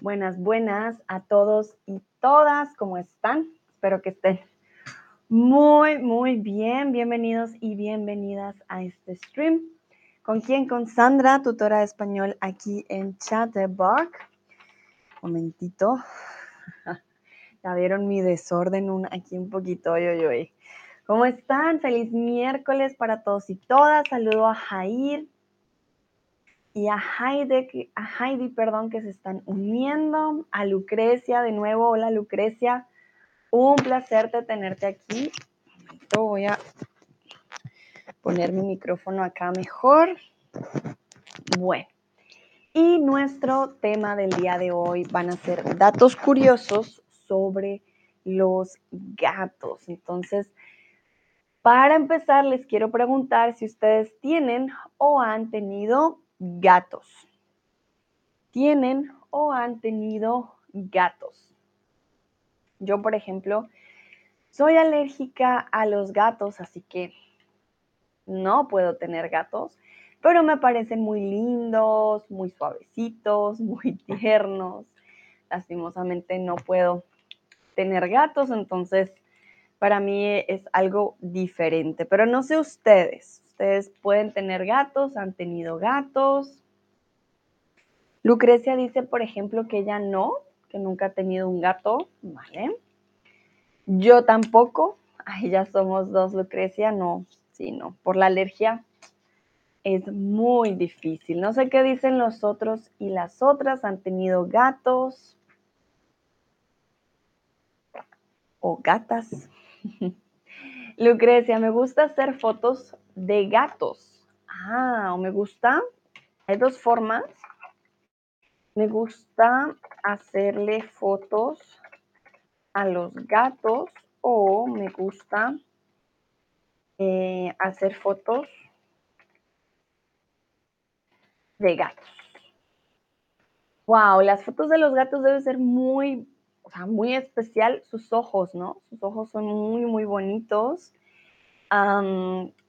Buenas, buenas a todos y todas, ¿cómo están? Espero que estén muy, muy bien. Bienvenidos y bienvenidas a este stream. ¿Con quién? Con Sandra, tutora de español aquí en Chatterbox. Momentito. Ya vieron mi desorden aquí un poquito. Oye, oye. ¿Cómo están? Feliz miércoles para todos y todas. Saludo a Jair y a Heidi, a Heidi, perdón, que se están uniendo, a Lucrecia de nuevo. Hola Lucrecia, un placer de tenerte aquí. Voy a poner mi micrófono acá mejor. Bueno, y nuestro tema del día de hoy van a ser datos curiosos sobre los gatos. Entonces, para empezar, les quiero preguntar si ustedes tienen o han tenido gatos. ¿Tienen o han tenido gatos? Yo, por ejemplo, soy alérgica a los gatos, así que no puedo tener gatos, pero me parecen muy lindos, muy suavecitos, muy tiernos. Lastimosamente no puedo tener gatos, entonces para mí es algo diferente, pero no sé ustedes, Ustedes pueden tener gatos, han tenido gatos. Lucrecia dice, por ejemplo, que ella no, que nunca ha tenido un gato, ¿vale? Yo tampoco. Ay, ya somos dos, Lucrecia, no, sí, no. Por la alergia es muy difícil. No sé qué dicen los otros y las otras. Han tenido gatos o gatas. Lucrecia, me gusta hacer fotos de gatos. Ah, o me gusta. Hay dos formas. Me gusta hacerle fotos a los gatos o me gusta eh, hacer fotos de gatos. Wow, las fotos de los gatos deben ser muy, o sea, muy especial. Sus ojos, ¿no? Sus ojos son muy, muy bonitos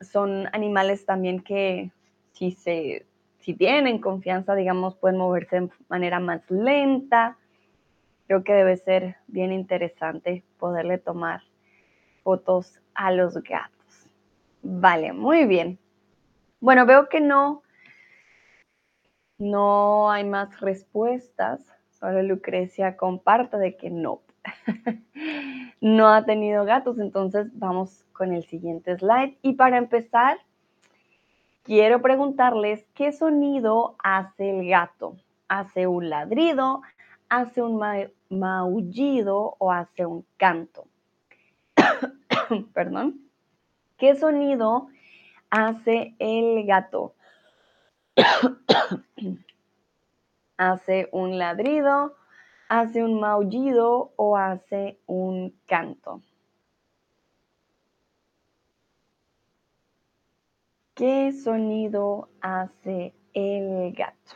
son animales también que si, se, si tienen confianza, digamos, pueden moverse de manera más lenta. Creo que debe ser bien interesante poderle tomar fotos a los gatos. Vale, muy bien. Bueno, veo que no, no hay más respuestas. Solo Lucrecia comparte de que no. no ha tenido gatos, entonces vamos con el siguiente slide. Y para empezar, quiero preguntarles qué sonido hace el gato. ¿Hace un ladrido? ¿Hace un maullido o hace un canto? Perdón. ¿Qué sonido hace el gato? ¿Hace un ladrido? ¿Hace un maullido o hace un canto? ¿Qué sonido hace el gato?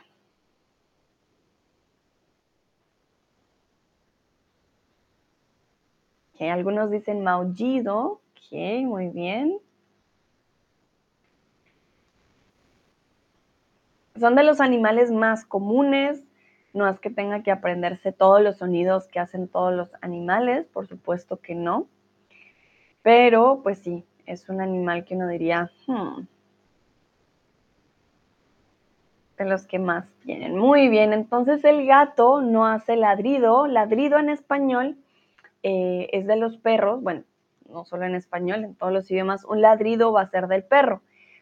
algunos dicen maullido. Ok, muy bien. Son de los animales más comunes. No es que tenga que aprenderse todos los sonidos que hacen todos los animales, por supuesto que no. Pero, pues sí, es un animal que uno diría, hmm, de los que más tienen. Muy bien, entonces el gato no hace ladrido. Ladrido en español eh, es de los perros, bueno, no solo en español, en todos los idiomas, un ladrido va a ser del perro.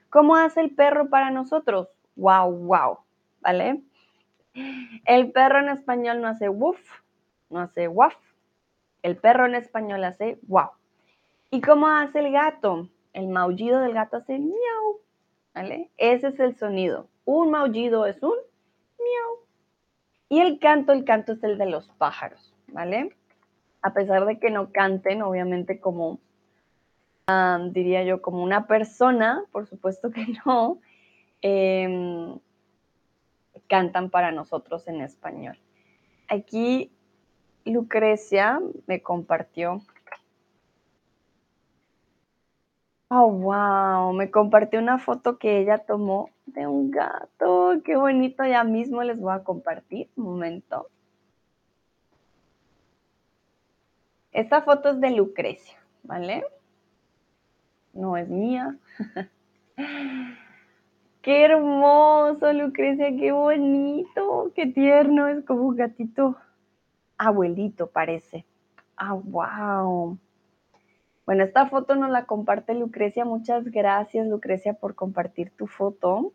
¿Cómo hace el perro para nosotros? Wow, wow, ¿vale? El perro en español no hace woof, no hace waf. El perro en español hace wow. ¿Y cómo hace el gato? El maullido del gato hace miau, ¿vale? Ese es el sonido. Un maullido es un miau. Y el canto, el canto es el de los pájaros, ¿vale? A pesar de que no canten, obviamente como, diría yo, como una persona, por supuesto que no, em, cantan para nosotros en español. Aquí Lucrecia me compartió Oh, wow, me compartió una foto que ella tomó de un gato. Qué bonito, ya mismo les voy a compartir. Un momento. Esta foto es de Lucrecia, ¿vale? No es mía. Qué hermoso, Lucrecia, qué bonito, qué tierno, es como un gatito abuelito, parece. Ah, wow. Bueno, esta foto nos la comparte Lucrecia. Muchas gracias, Lucrecia, por compartir tu foto.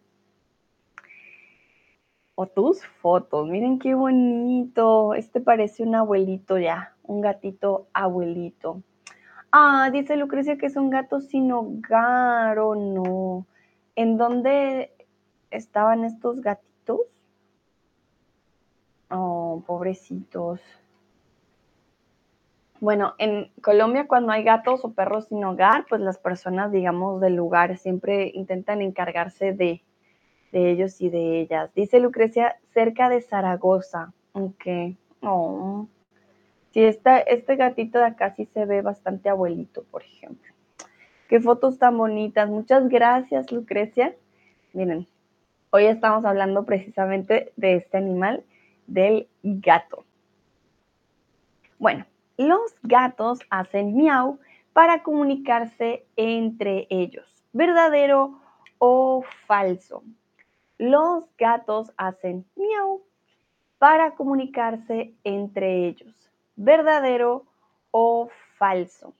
O tus fotos. Miren qué bonito. Este parece un abuelito ya, un gatito abuelito. Ah, dice Lucrecia que es un gato sin hogar o no. ¿En dónde estaban estos gatitos? Oh, pobrecitos. Bueno, en Colombia cuando hay gatos o perros sin hogar, pues las personas, digamos, del lugar siempre intentan encargarse de, ellos y de ellas. Dice Lucrecia, cerca de Zaragoza. Ok. Oh. Sí, este gatito de acá sí se ve bastante abuelito, por ejemplo. Qué fotos tan bonitas. Muchas gracias, Lucrecia. Miren, hoy estamos hablando precisamente de este animal, del gato. Bueno, los gatos hacen miau para comunicarse entre ellos. ¿Verdadero o falso? Los gatos hacen miau para comunicarse entre ellos. ¿Verdadero o falso?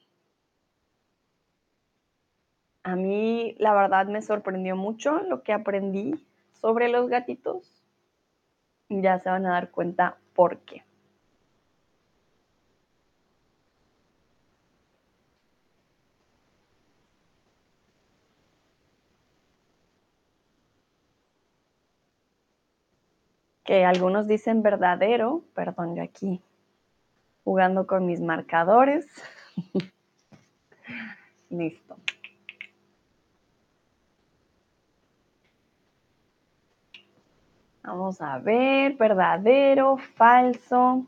A mí la verdad me sorprendió mucho lo que aprendí sobre los gatitos. Ya se van a dar cuenta por qué. que algunos dicen verdadero, perdón, yo aquí jugando con mis marcadores. Listo. Vamos a ver, verdadero, falso.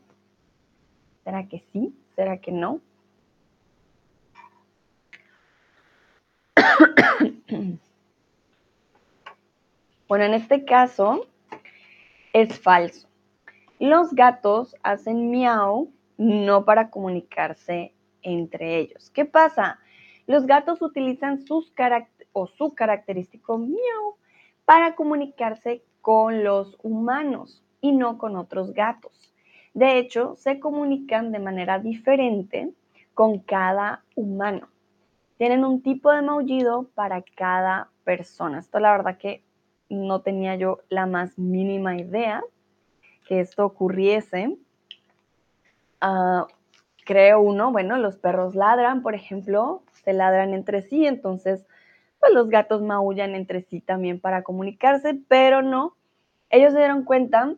¿Será que sí? ¿Será que no? bueno, en este caso, es falso. Los gatos hacen miau no para comunicarse entre ellos. ¿Qué pasa? Los gatos utilizan sus o su característico miau para comunicarse con los humanos y no con otros gatos. De hecho, se comunican de manera diferente con cada humano. Tienen un tipo de maullido para cada persona. Esto la verdad que no tenía yo la más mínima idea que esto ocurriese. Ah, creo uno, bueno, los perros ladran, por ejemplo, se ladran entre sí, entonces pues los gatos maullan entre sí también para comunicarse, pero no, ellos se dieron cuenta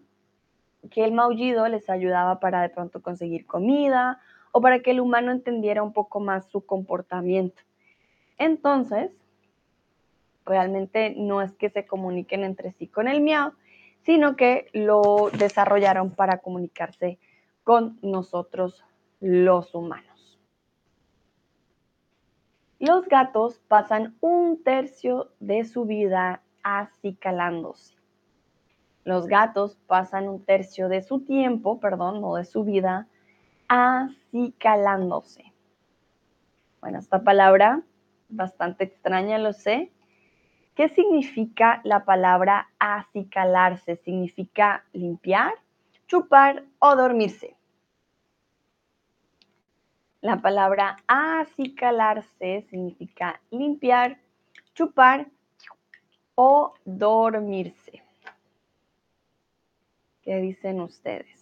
que el maullido les ayudaba para de pronto conseguir comida o para que el humano entendiera un poco más su comportamiento. Entonces, realmente no es que se comuniquen entre sí con el miau, sino que lo desarrollaron para comunicarse con nosotros los humanos. Los gatos pasan un tercio de su vida acicalándose. Los gatos pasan un tercio de su tiempo, perdón, no de su vida, acicalándose. Bueno, esta palabra bastante extraña, lo sé, ¿Qué significa la palabra acicalarse? ¿Significa limpiar, chupar o dormirse? La palabra acicalarse significa limpiar, chupar o dormirse. ¿Qué dicen ustedes?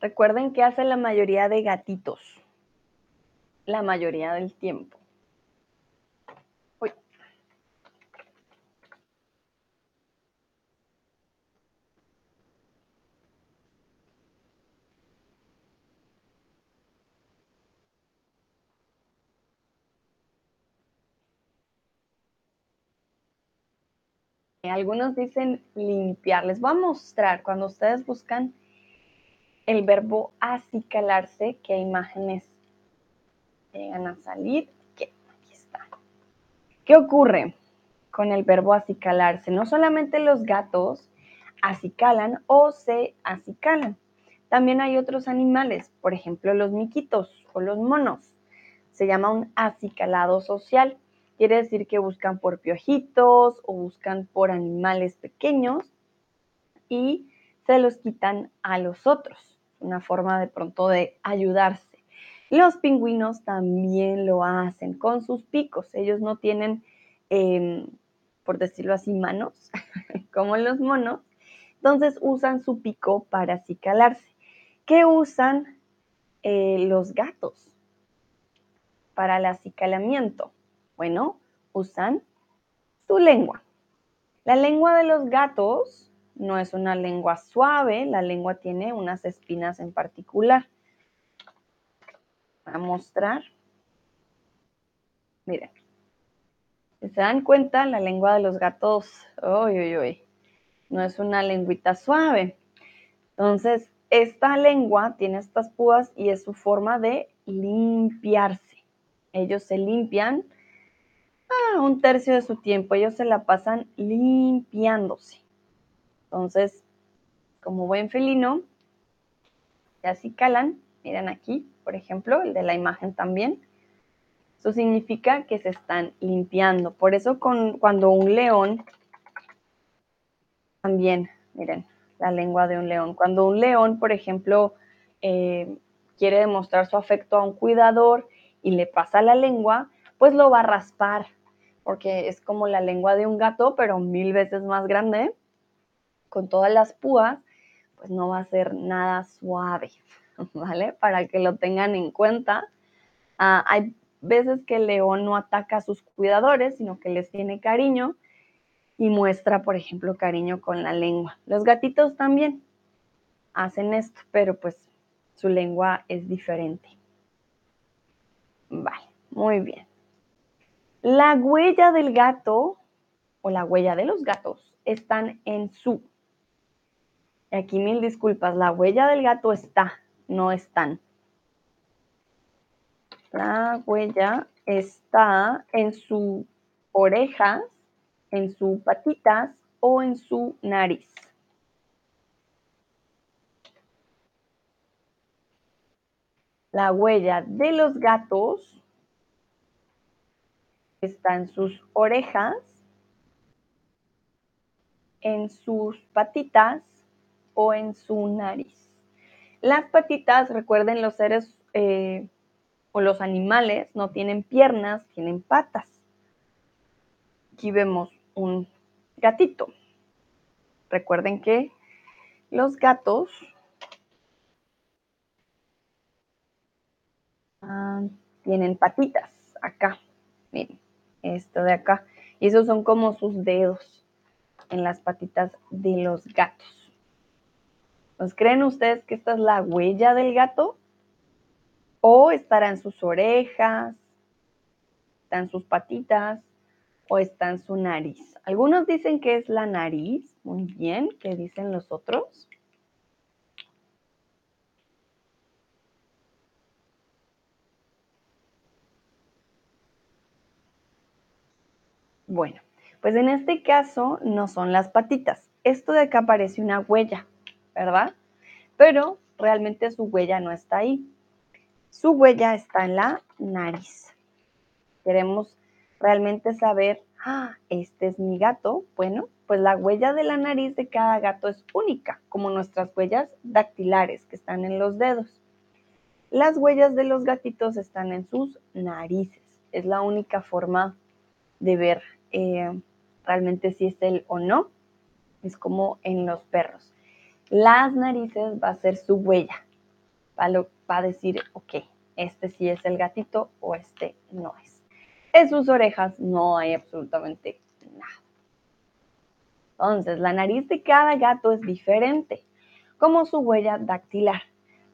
Recuerden que hace la mayoría de gatitos. La mayoría del tiempo. Algunos dicen limpiar. Les voy a mostrar cuando ustedes buscan el verbo acicalarse, qué imágenes llegan a salir. aquí está. ¿Qué ocurre con el verbo acicalarse? No solamente los gatos acicalan o se acicalan. También hay otros animales, por ejemplo los miquitos o los monos. Se llama un acicalado social. Quiere decir que buscan por piojitos o buscan por animales pequeños y se los quitan a los otros. Una forma de pronto de ayudarse. Los pingüinos también lo hacen con sus picos. Ellos no tienen, em, por decirlo así, manos, como los monos. Entonces usan su pico para acicalarse. ¿Qué usan eh, los gatos para el acicalamiento? Bueno, usan su lengua. La lengua de los gatos no es una lengua suave, la lengua tiene unas espinas en particular. Voy a mostrar. Miren. Se dan cuenta, la lengua de los gatos, uy, uy, uy, no es una lengüita suave. Entonces, esta lengua tiene estas púas y es su forma de limpiarse. Ellos se limpian ah, un tercio de su tiempo. Ellos se la pasan limpiándose. Entonces, como buen felino, ya así calan. Miren aquí, por ejemplo, el de la imagen también. Eso significa que se están limpiando. Por eso cuando un león, también, miren, la lengua de un león. Cuando un león, por ejemplo, eh, quiere demostrar su afecto a un cuidador y le pasa la lengua, pues lo va a raspar, porque es como la lengua de un gato, pero mil veces más grande, con todas las púas, pues no va a ser nada suave, ¿vale? Para que lo tengan en cuenta. Ah, hay veces que el león no ataca a sus cuidadores, sino que les tiene cariño y muestra, por ejemplo, cariño con la lengua. Los gatitos también hacen esto, pero pues su lengua es diferente. Vale, muy bien. La huella del gato o la huella de los gatos están en su. Aquí mil disculpas, la huella del gato está, no están. La huella está en su orejas, en sus patitas o en su nariz. La huella de los gatos está en sus orejas, en sus patitas o en su nariz. Las patitas, recuerden, los seres eh, o los animales no tienen piernas, tienen patas. Aquí vemos un gatito. Recuerden que los gatos ah, tienen patitas acá. Miren, esto de acá. Y esos son como sus dedos en las patitas de los gatos. ¿Nos creen ustedes que esta es la huella del gato? ¿O estará en sus orejas? ¿Está en sus patitas? o está en su nariz. Algunos dicen que es la nariz. Muy bien, ¿qué dicen los otros? Bueno, pues en este caso no son las patitas. Esto de acá parece una huella, ¿verdad? Pero realmente su huella no está ahí. Su huella está en la nariz. Queremos realmente saber, ah, este es mi gato, bueno, pues la huella de la nariz de cada gato es única, como nuestras huellas dactilares que están en los dedos. Las huellas de los gatitos están en sus narices. Es la única forma de ver eh, realmente si es él o no. Es como en los perros. Las narices va a ser su huella. Va a decir, ok, este sí es el gatito o este no es. En sus orejas no hay absolutamente nada. Entonces, la nariz de cada gato es diferente, como su huella dactilar.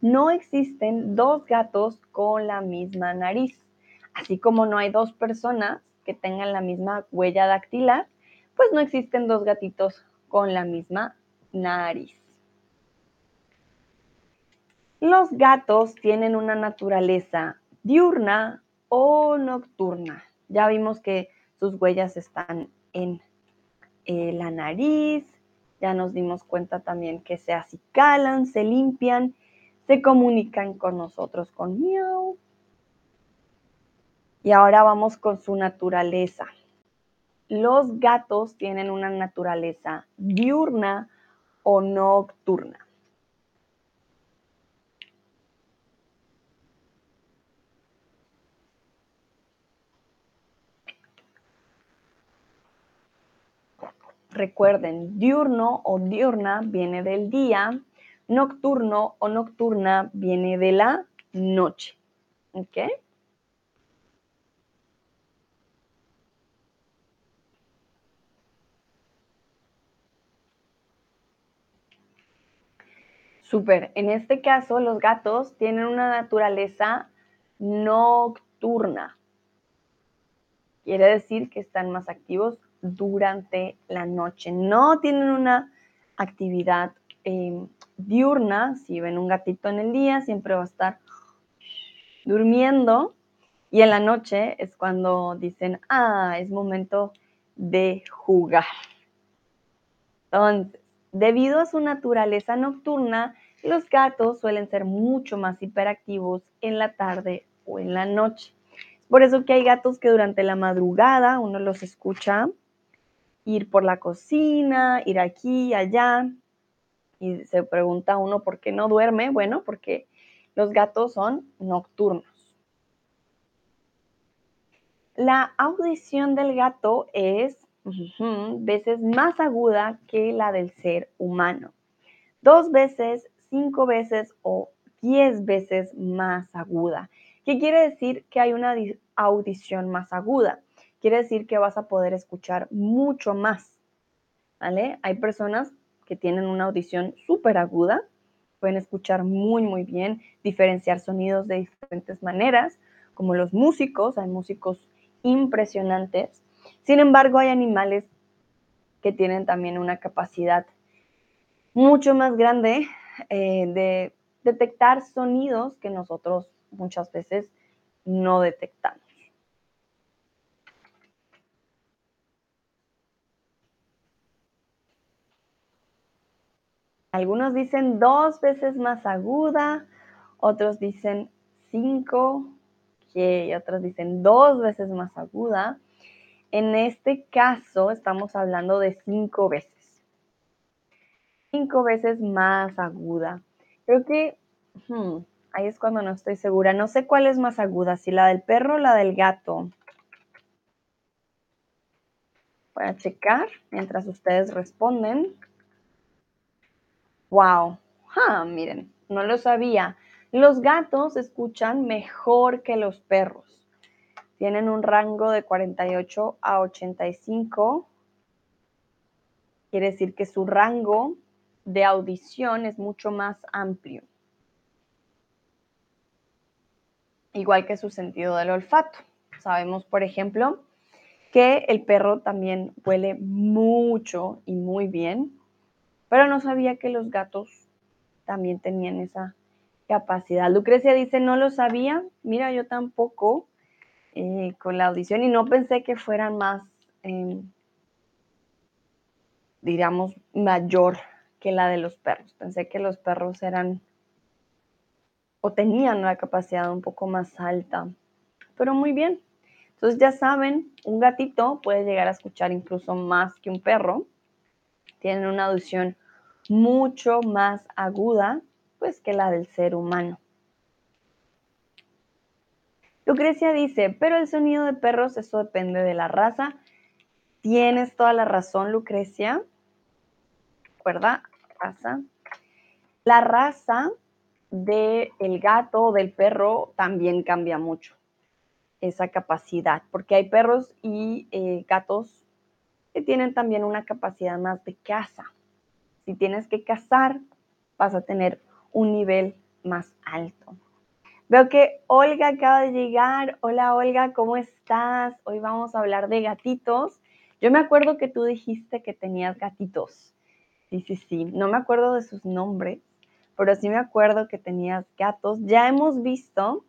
No existen dos gatos con la misma nariz, así como no hay dos personas que tengan la misma huella dactilar, pues no existen dos gatitos con la misma nariz. Los gatos tienen una naturaleza diurna o nocturna. Ya vimos que sus huellas están en eh, la nariz, ya nos dimos cuenta también que se acicalan, se limpian, se comunican con nosotros con miau. Y ahora vamos con su naturaleza. Los gatos tienen una naturaleza diurna o nocturna. Recuerden, diurno o diurna viene del día, nocturno o nocturna viene de la noche. ¿Ok? Súper. En este caso, los gatos tienen una naturaleza nocturna. Quiere decir que están más activos durante la noche. No tienen una actividad em, diurna. Si ven un gatito en el día, siempre va a estar durmiendo. Y en la noche es cuando dicen, ah, es momento de jugar. Entonces, debido a su naturaleza nocturna, los gatos suelen ser mucho más hiperactivos en la tarde o en la noche. Por eso que hay gatos que durante la madrugada uno los escucha ir por la cocina, ir aquí, allá, y se pregunta uno por qué no duerme. Bueno, porque los gatos son nocturnos. La audición del gato es veces más aguda que la del ser humano. Dos veces, cinco veces o diez veces más aguda. ¿Qué quiere decir que hay una audición más aguda? Quiere decir que vas a poder escuchar mucho más, ¿vale? Hay personas que tienen una audición súper aguda, pueden escuchar muy, muy bien, diferenciar sonidos de diferentes maneras, como los músicos, hay músicos impresionantes. Sin embargo, hay animales que tienen también una capacidad mucho más grande eh, de detectar sonidos que nosotros muchas veces no detectamos. Algunos dicen dos veces más aguda, otros dicen cinco, y otros dicen dos veces más aguda. En este caso estamos hablando de cinco veces. Cinco veces más aguda. Creo que hmm, ahí es cuando no estoy segura. No sé cuál es más aguda, si la del perro o la del gato. Voy a checar mientras ustedes responden. Wow, miren, no lo sabía. Los gatos escuchan mejor que los perros. Tienen un rango de 48 a 85. Quiere decir que su rango de audición es mucho más amplio. Igual que su sentido del olfato. Sabemos, por ejemplo, que el perro también huele mucho y muy bien pero no sabía que los gatos también tenían esa capacidad. Lucrecia dice, no lo sabía, mira, yo tampoco eh, con la audición y no pensé que fueran más, em, digamos, mayor que la de los perros. Pensé que los perros eran o tenían una capacidad un poco más alta, pero muy bien. Entonces ya saben, un gatito puede llegar a escuchar incluso más que un perro. Tienen una audición mucho más aguda pues que la del ser humano. Lucrecia dice, pero el sonido de perros, eso depende de la raza. Tienes toda la razón, Lucrecia. ¿Recuerda? Raza. La raza del gato o del perro también cambia mucho esa capacidad, porque hay perros y eh, gatos que tienen también una capacidad más de caza. Si tienes que cazar, vas a tener un nivel más alto. Veo que Olga acaba de llegar. Hola Olga, ¿cómo estás? Hoy vamos a hablar de gatitos. Yo me acuerdo que tú dijiste que tenías gatitos. Sí, sí, sí. No me acuerdo de sus nombres, pero sí me acuerdo que tenías gatos. Ya hemos visto,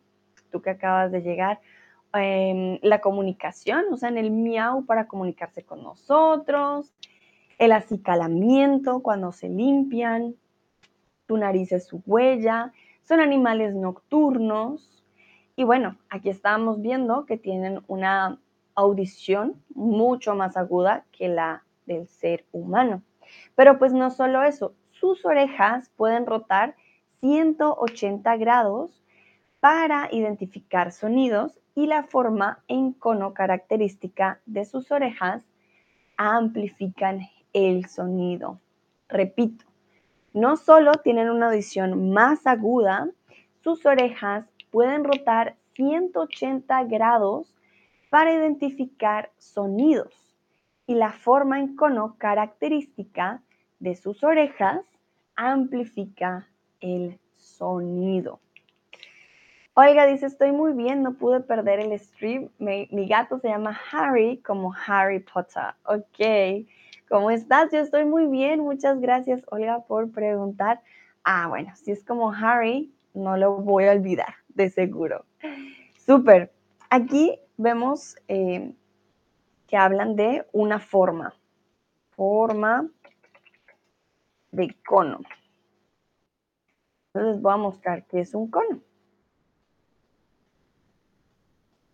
tú que acabas de llegar, em, la comunicación, usan el miau para comunicarse con nosotros, el acicalamiento cuando se limpian, tu nariz es su huella, son animales nocturnos. Y bueno, aquí estábamos viendo que tienen una audición mucho más aguda que la del ser humano. Pero pues no solo eso, sus orejas pueden rotar 180 grados para identificar sonidos y la forma en cono característica de sus orejas amplifican el sonido. Repito, no solo tienen una audición más aguda, sus orejas pueden rotar 180 grados para identificar sonidos y la forma en cono característica de sus orejas amplifica el sonido. Olga dice, estoy muy bien, no pude perder el stream. Mi, mi, gato se llama Harry como Harry Potter. Ok, ¿cómo estás? Yo estoy muy bien. Muchas gracias, Olga, por preguntar. Ah, bueno, si es como Harry, no lo voy a olvidar, de seguro. Súper. Aquí vemos eh, que hablan de una forma. Forma de cono. Entonces voy a mostrar qué es un cono.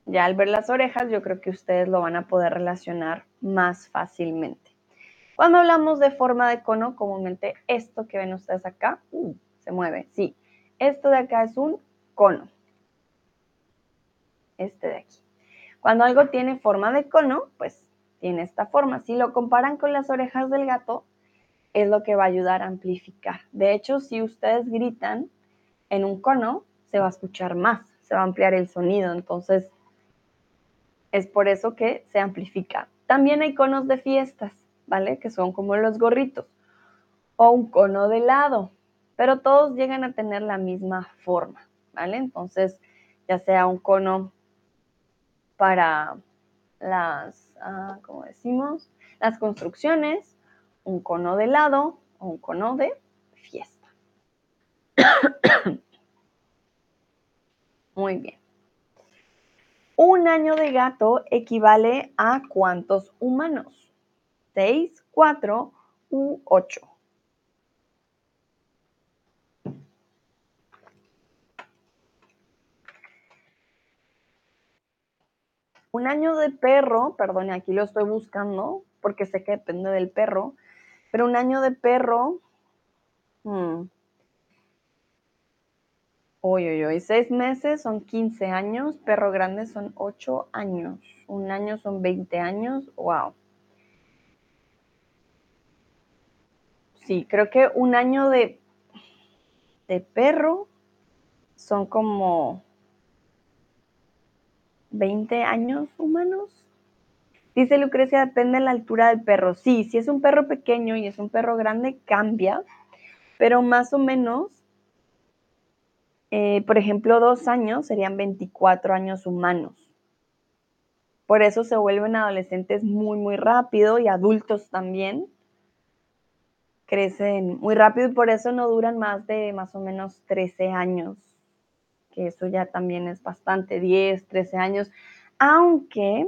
Ya al ver las orejas, yo creo que ustedes lo van a poder relacionar más fácilmente. Cuando hablamos de forma de cono, comúnmente esto que ven ustedes acá, uh, se mueve, sí. Esto de acá es un cono. Este de aquí. Cuando algo tiene forma de cono, pues tiene esta forma. Si lo comparan con las orejas del gato, es lo que va a ayudar a amplificar. De hecho, si ustedes gritan en un cono, se va a escuchar más, se va a ampliar el sonido. Entonces, es por eso que se amplifica. También hay conos de fiestas, ¿vale? Que son como los gorritos. O un cono de helado, pero todos llegan a tener la misma forma, ¿vale? Entonces, ya sea un cono para las, ah, como decimos, las construcciones, un cono de helado o un cono de fiesta. Muy bien. Un año de gato equivale a cuántos humanos? ¿Seis, cuatro u ocho? Un año de perro, perdón, aquí lo estoy buscando porque sé que depende del perro, pero un año de perro, hmm, Uy, uy, uy, seis meses son 15 años, perro grande son 8 años, un año son 20 años, wow. Sí, creo que un año de, de perro son como 20 años humanos. Dice Lucrecia, depende de la altura del perro. Sí, si es un perro pequeño y es un perro grande, cambia, pero más o menos eh, por ejemplo, dos años serían 24 años humanos. Por eso se vuelven adolescentes muy, muy rápido y adultos también. Crecen muy rápido y por eso no duran más de más o menos 13 años, que eso ya también es bastante, 10, 13 años. Aunque,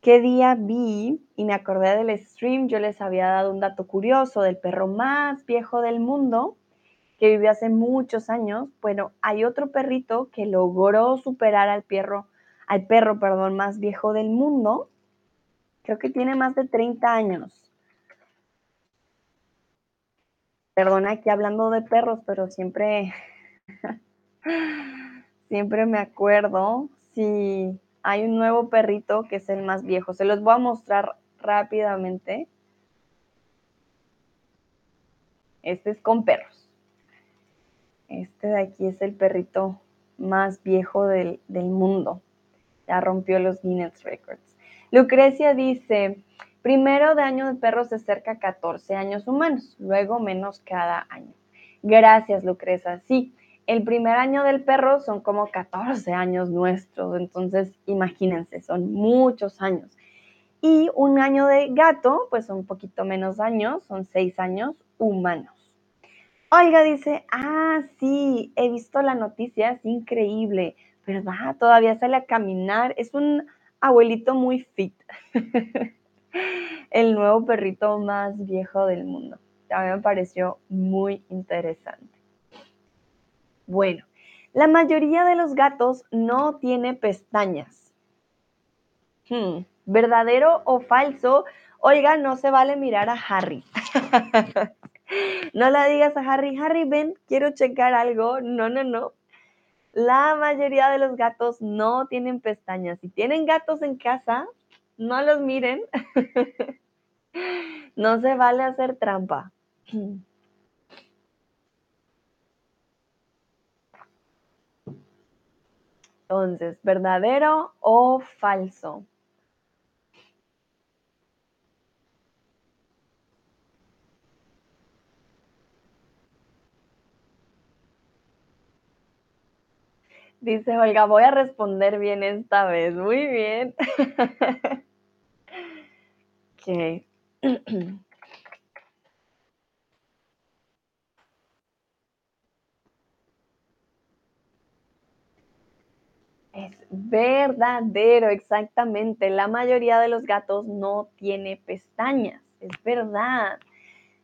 ¿qué día vi y me acordé del stream? Yo les había dado un dato curioso del perro más viejo del mundo que vivió hace muchos años, pero hay otro perrito que logró superar al perro, al perro, perdón, más viejo del mundo. Creo que tiene más de 30 años. Perdona aquí hablando de perros, pero siempre, siempre me acuerdo si hay un nuevo perrito que es el más viejo. Se los voy a mostrar rápidamente. Este es con perros. Este de aquí es el perrito más viejo del, mundo. Ya rompió los Guinness Records. Lucrecia dice, primero de año de perro se acerca a 14 años humanos, luego menos cada año. Gracias, Lucrecia. Sí, el primer año del perro son como 14 años nuestros, entonces imagínense, son muchos años. Y un año de gato, pues son un poquito menos años, son seis años humanos. Olga dice, ah, sí, he visto la noticia, es increíble, ¿verdad? Todavía sale a caminar, es un abuelito muy fit. El nuevo perrito más viejo del mundo. Mí me pareció muy interesante. Bueno, la mayoría de los gatos no tiene pestañas. Hmm, ¿Verdadero o falso? Oiga, no se vale mirar a Harry. no le digas a Harry, Harry, ven, quiero checar algo. No, no, no. La mayoría de los gatos no tienen pestañas. Si tienen gatos en casa, no los miren. no se vale hacer trampa. Entonces, ¿verdadero o falso? Dice Olga, voy a responder bien esta vez. Muy bien. ok. Es verdadero, exactamente. La mayoría de los gatos no tiene pestañas. Es verdad.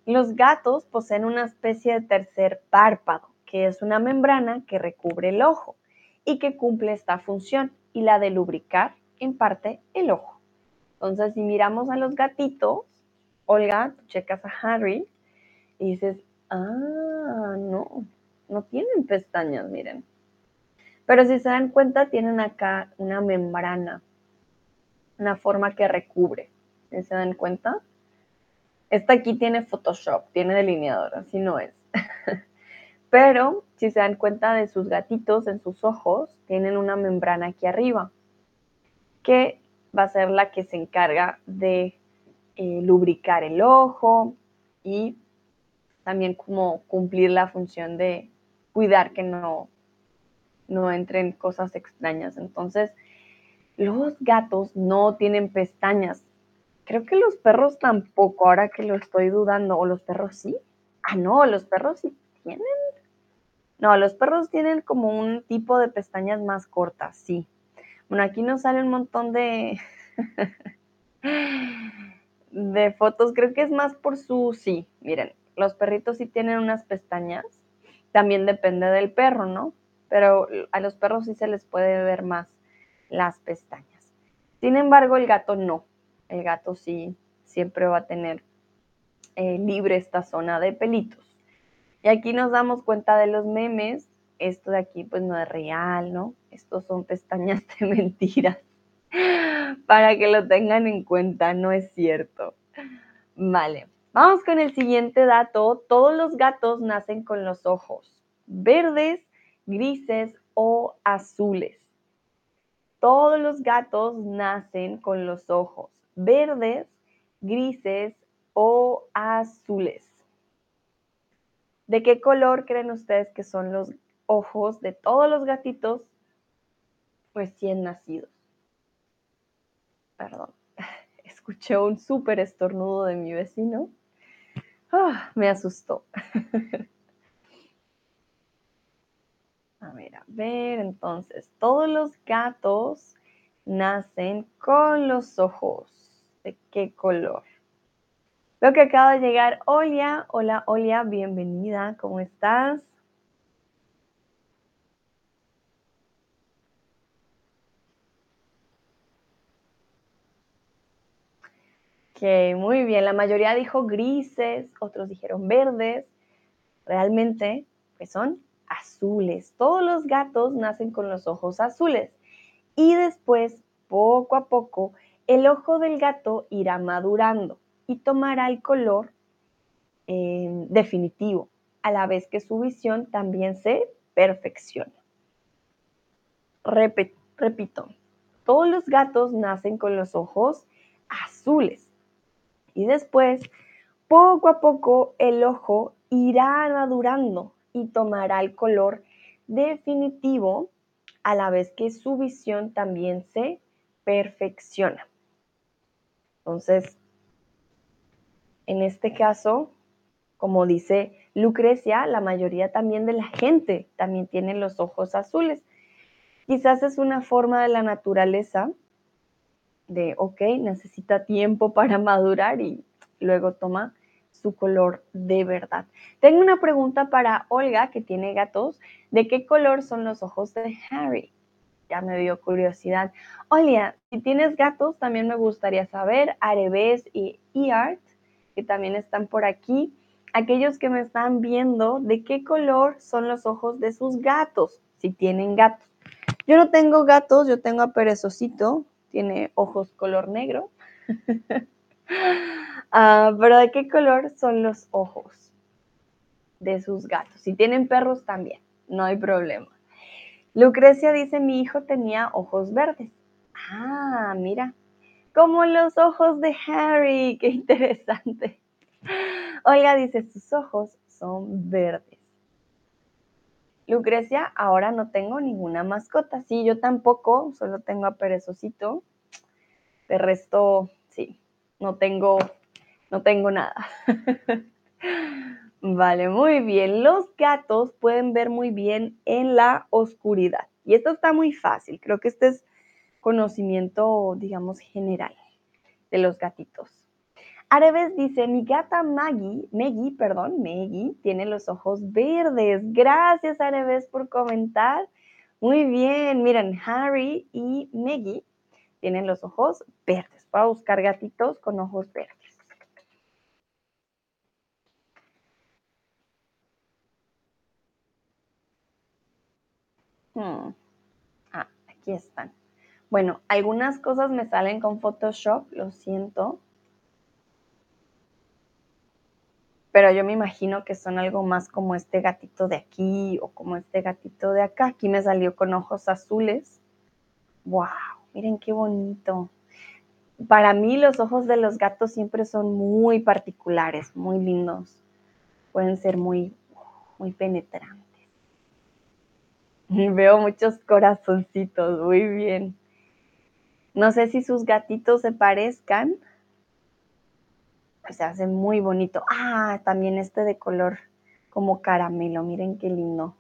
Los gatos poseen una especie de tercer párpado, que es una membrana que recubre el ojo y que cumple esta función y la de lubricar en parte el ojo. Entonces, si miramos a los gatitos, Olga, tú checas a Harry y dices, ah, no, no tienen pestañas, miren. Pero si se dan cuenta, tienen acá una membrana, una forma que recubre. ¿Se dan cuenta? Esta aquí tiene Photoshop, tiene delineador, así no es. Pero si se dan cuenta de sus gatitos en sus ojos, tienen una membrana aquí arriba, que va a ser la que se encarga de eh, lubricar el ojo y también como cumplir la función de cuidar que no, no entren cosas extrañas. Entonces, los gatos no tienen pestañas. Creo que los perros tampoco, ahora que lo estoy dudando. ¿O los perros sí? Ah, no, los perros sí tienen. No, los perros tienen como un tipo de pestañas más cortas, sí. Bueno, aquí nos sale un montón de, de fotos. Creo que es más por su, sí, miren, los perritos sí tienen unas pestañas. También depende del perro, ¿no? Pero a los perros sí se les puede ver más las pestañas. Sin embargo, el gato no. El gato sí siempre va a tener eh, libre esta zona de pelitos. Y aquí nos damos cuenta de los memes. Esto de aquí pues no es real, ¿no? Estos son pestañas de mentiras. Para que lo tengan en cuenta, no es cierto. Vale, vamos con el siguiente dato. Todos los gatos nacen con los ojos verdes, grises o azules. Todos los gatos nacen con los ojos verdes, grises o azules. ¿De qué color creen ustedes que son los ojos de todos los gatitos recién nacidos? Perdón, escuché un súper estornudo de mi vecino. Ah, me asustó. a ver, a ver, entonces, todos los gatos nacen con los ojos. ¿De qué color? Veo que acaba de llegar Olia. Hola Olia, bienvenida. ¿Cómo estás? Ok, muy bien. La mayoría dijo grises, otros dijeron verdes. Realmente, pues son azules. Todos los gatos nacen con los ojos azules. Y después, poco a poco, el ojo del gato irá madurando y tomará el color eh, definitivo, a la vez que su visión también se perfecciona. repito, todos los gatos nacen con los ojos azules y después, poco a poco, el ojo irá madurando y tomará el color definitivo a la vez que su visión también se perfecciona. Entonces, en este caso, como dice Lucrecia, la mayoría también de la gente también tiene los ojos azules. Quizás es una forma de la naturaleza de, ok, necesita tiempo para madurar y luego toma su color de verdad. Tengo una pregunta para Olga, que tiene gatos. ¿De qué color son los ojos de Harry? Ya me dio curiosidad. Olga, si tienes gatos, también me gustaría saber, Areves y eArt, que también están por aquí. Aquellos que me están viendo, ¿de qué color son los ojos de sus gatos? Si tienen gatos. Yo no tengo gatos, yo tengo a Perezosito, tiene ojos color negro. Ah, pero ¿de qué color son los ojos de sus gatos? Si tienen perros también, no hay problema. Lucrecia dice, mi hijo tenía ojos verdes. Ah, mira, como los ojos de Harry, qué interesante. Olga dice, sus ojos son verdes. Lucrecia, ahora no tengo ninguna mascota. Sí, yo tampoco, solo tengo a Perezosito. De resto, sí, no tengo, no tengo nada. vale, muy bien. Los gatos pueden ver muy bien en la oscuridad. Y esto está muy fácil. Creo que este es conocimiento, digamos, general de los gatitos. Areves dice, mi gata Maggie, Maggie, perdón, Maggie, tiene los ojos verdes. Gracias, Areves, por comentar. Muy bien, miren, Harry y Maggie tienen los ojos verdes. Voy a buscar gatitos con ojos verdes. Hmm. Ah, aquí están. Bueno, algunas cosas me salen con Photoshop, lo siento. Pero yo me imagino que son algo más como este gatito de aquí o como este gatito de acá. Aquí me salió con ojos azules. ¡Wow! Miren qué bonito. Para mí los ojos de los gatos siempre son muy particulares, muy lindos. Pueden ser muy, muy penetrantes. Veo muchos corazoncitos, muy bien. No sé si sus gatitos se parezcan. Se hace muy bonito. Ah, también este de color como caramelo. Miren qué lindo.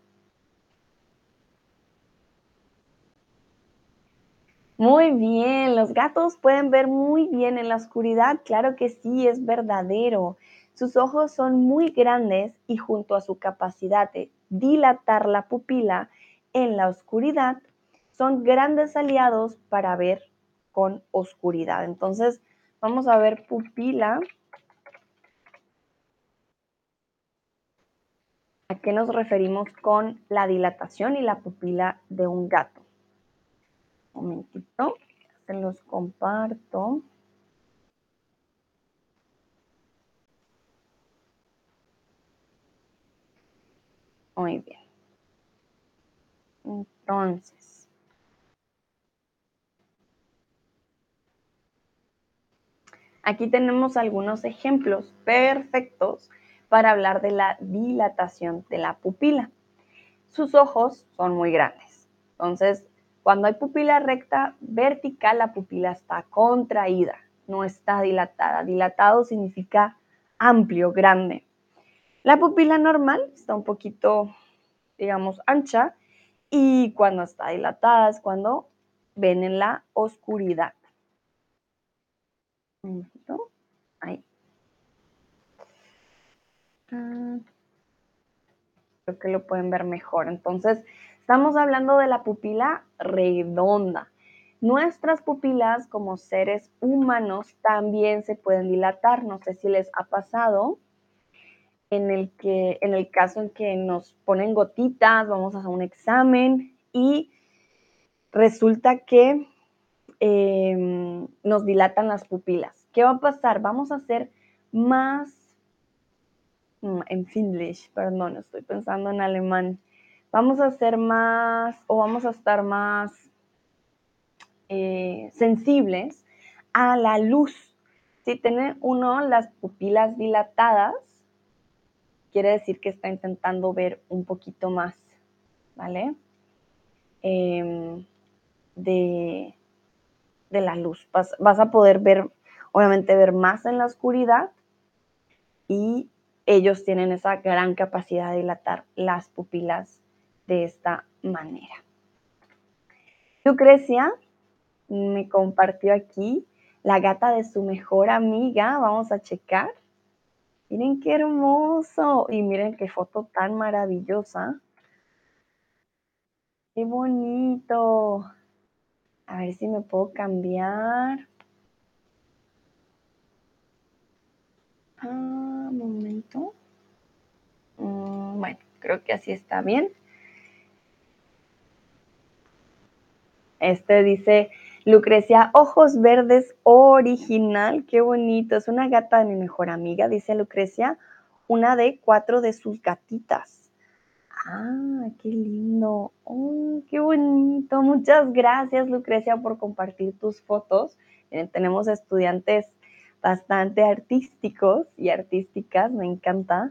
Muy bien, los gatos pueden ver muy bien en la oscuridad. Claro que sí, es verdadero. Sus ojos son muy grandes y junto a su capacidad de dilatar la pupila en la oscuridad, son grandes aliados para ver con oscuridad. Entonces, vamos a ver pupila. ¿A qué nos referimos con la dilatación y la pupila de un gato? Un momentito, se los comparto. Muy bien. Entonces, Aquí tenemos algunos ejemplos perfectos para hablar de la dilatación de la pupila. Sus ojos son muy grandes. Entonces, cuando hay pupila recta vertical, la pupila está contraída, no está dilatada. Dilatado significa amplio, grande. La pupila normal está un poquito, digamos, ancha y cuando está dilatada es cuando ven en la oscuridad. Ahí. Ah. Creo que lo pueden ver mejor. Entonces, estamos hablando de la pupila redonda. Nuestras pupilas como seres humanos también se pueden dilatar. No sé si les ha pasado en el, que, en el caso en que nos ponen gotitas, vamos a hacer un examen y resulta que Em, nos dilatan las pupilas. ¿Qué va a pasar? Vamos a hacer más, mm, en Finnish, perdón, estoy pensando en alemán. Vamos a hacer más o vamos a estar más eh, sensibles a la luz. Si tiene uno las pupilas dilatadas, quiere decir que está intentando ver un poquito más, ¿vale? Em, de, de la luz. Vas, a poder ver obviamente ver más en la oscuridad y ellos tienen esa gran capacidad de dilatar las pupilas de esta manera. Lucrecia me compartió aquí la gata de su mejor amiga. Vamos a checar. Miren qué hermoso. Y miren qué foto tan maravillosa. Qué bonito. A ver si me puedo cambiar. Ah, momento. Mm, bueno, creo que así está bien. Este dice Lucrecia, ojos verdes original, qué bonito. Es una gata de mi mejor amiga, dice Lucrecia, una de cuatro de sus gatitas. Ah, qué lindo. Oh, qué bonito. Muchas gracias, Lucrecia, por compartir tus fotos. tenemos estudiantes bastante artísticos y artísticas, me encanta.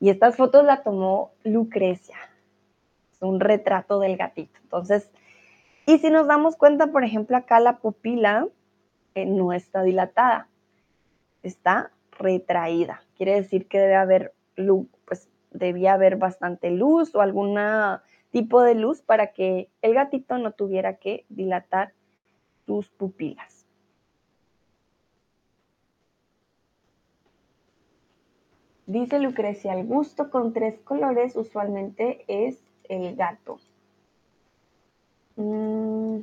Y estas fotos la tomó Lucrecia. Es un retrato del gatito. Entonces, y si nos damos cuenta, por ejemplo, acá la pupila eh, no está dilatada, está retraída. Quiere decir que debe haber pues debía haber bastante luz o algún tipo de luz para que el gatito no tuviera que dilatar sus pupilas. Dice Lucrecia, el gusto con tres colores usualmente es el gato. Mm.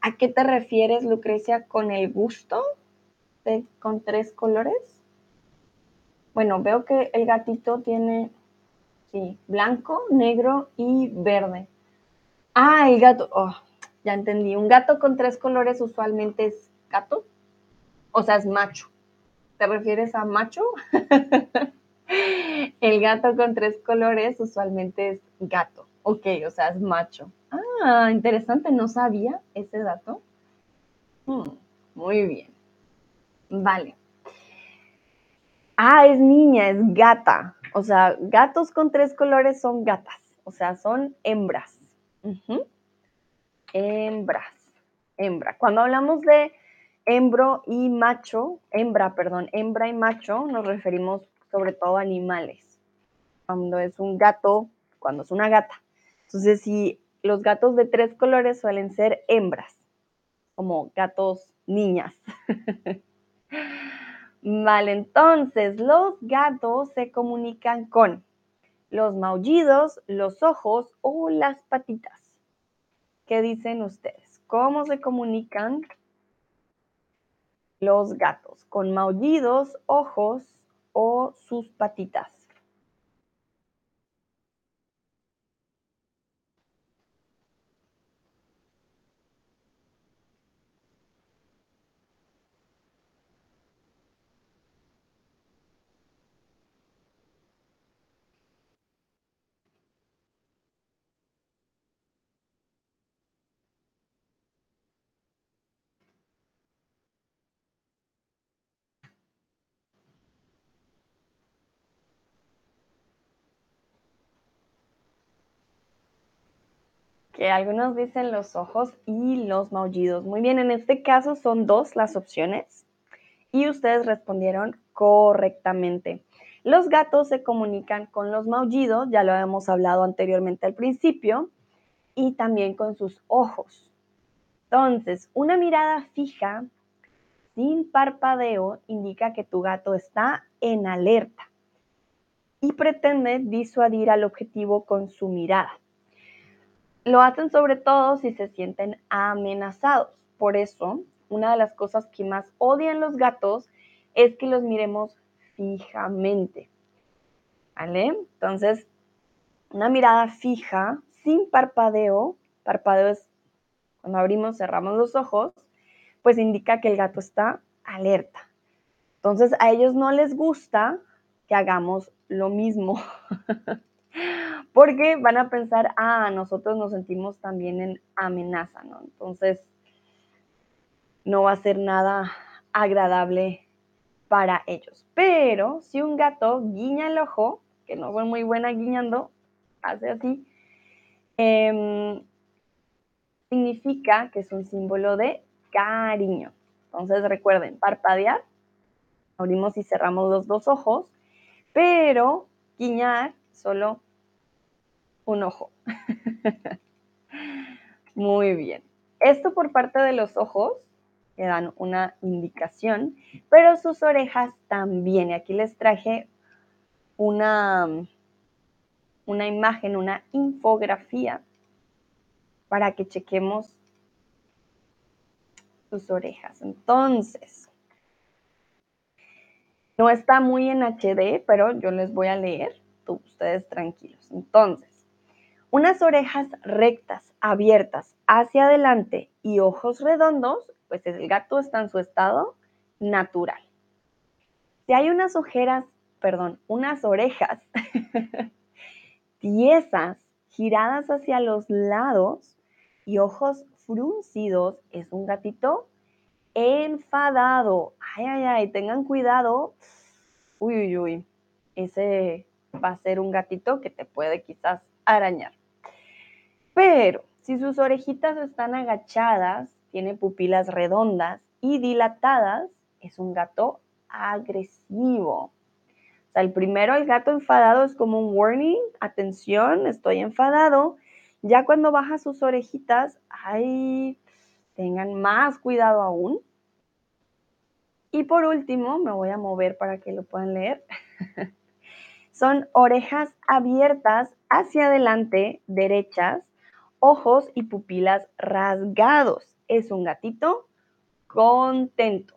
¿A qué te refieres, Lucrecia, con el gusto con tres colores? Bueno, veo que el gatito tiene, sí, blanco, negro y verde. Ah, el gato, oh, ya entendí. Un gato con tres colores usualmente es gato, o sea, es macho. ¿Te refieres a macho? el gato con tres colores usualmente es gato. Ok, o sea, es macho. Ah, interesante, no sabía ese dato. Hmm, muy bien. Vale. Ah, es niña, es gata. O sea, gatos con tres colores son gatas. O sea, son hembras. Hembras. Hembra. Cuando hablamos de hembro y macho, hembra, perdón, hembra y macho, nos referimos sobre todo a animales. Cuando es un gato, cuando es una gata. Entonces, si los gatos de tres colores suelen ser hembras, como gatos niñas. vale, entonces los gatos se comunican con los maullidos, los ojos o las patitas. ¿Qué dicen ustedes? ¿Cómo se comunican los gatos, con maullidos, ojos o sus patitas. Que algunos dicen los ojos y los maullidos. Muy bien, en este caso son dos las opciones y ustedes respondieron correctamente. Los gatos se comunican con los maullidos, ya lo habíamos hablado anteriormente al principio, y también con sus ojos. Entonces, una mirada fija sin parpadeo indica que tu gato está en alerta y pretende disuadir al objetivo con su mirada. Lo hacen sobre todo si se sienten amenazados. Por eso, una de las cosas que más odian los gatos es que los miremos fijamente. ¿Vale? Entonces, una mirada fija, sin parpadeo, parpadeo es cuando abrimos, cerramos los ojos, pues indica que el gato está alerta. Entonces, a ellos no les gusta que hagamos lo mismo. porque van a pensar, ah, nosotros nos sentimos también en amenaza, ¿no? Entonces, no va a ser nada agradable para ellos. Pero si un gato guiña el ojo, que no fue muy buena guiñando, hace así, em, significa que es un símbolo de cariño. Entonces recuerden, parpadear, abrimos y cerramos los dos ojos, pero guiñar solo un ojo. Muy bien. Esto por parte de los ojos, que dan una indicación, pero sus orejas también. Y aquí les traje una, una imagen, una infografía para que chequemos sus orejas. Entonces, no está muy en HD, pero yo les voy a leer, ustedes tranquilos. Entonces, unas orejas rectas, abiertas hacia adelante y ojos redondos, pues el gato está en su estado natural. Si hay unas ojeras, perdón, unas orejas tiesas, giradas hacia los lados y ojos fruncidos, es un gatito enfadado. Ay, ay, ay, tengan cuidado. Uy, uy, uy. Ese va a ser un gatito que te puede quizás arañar. Pero si sus orejitas están agachadas, tiene pupilas redondas y dilatadas, es un gato agresivo. O sea, el primero, el gato enfadado, es como un warning, atención, estoy enfadado. Ya cuando baja sus orejitas, ay, tengan más cuidado aún. Y por último, me voy a mover para que lo puedan leer. Son orejas abiertas hacia adelante, derechas, ojos y pupilas rasgados. Es un gatito contento.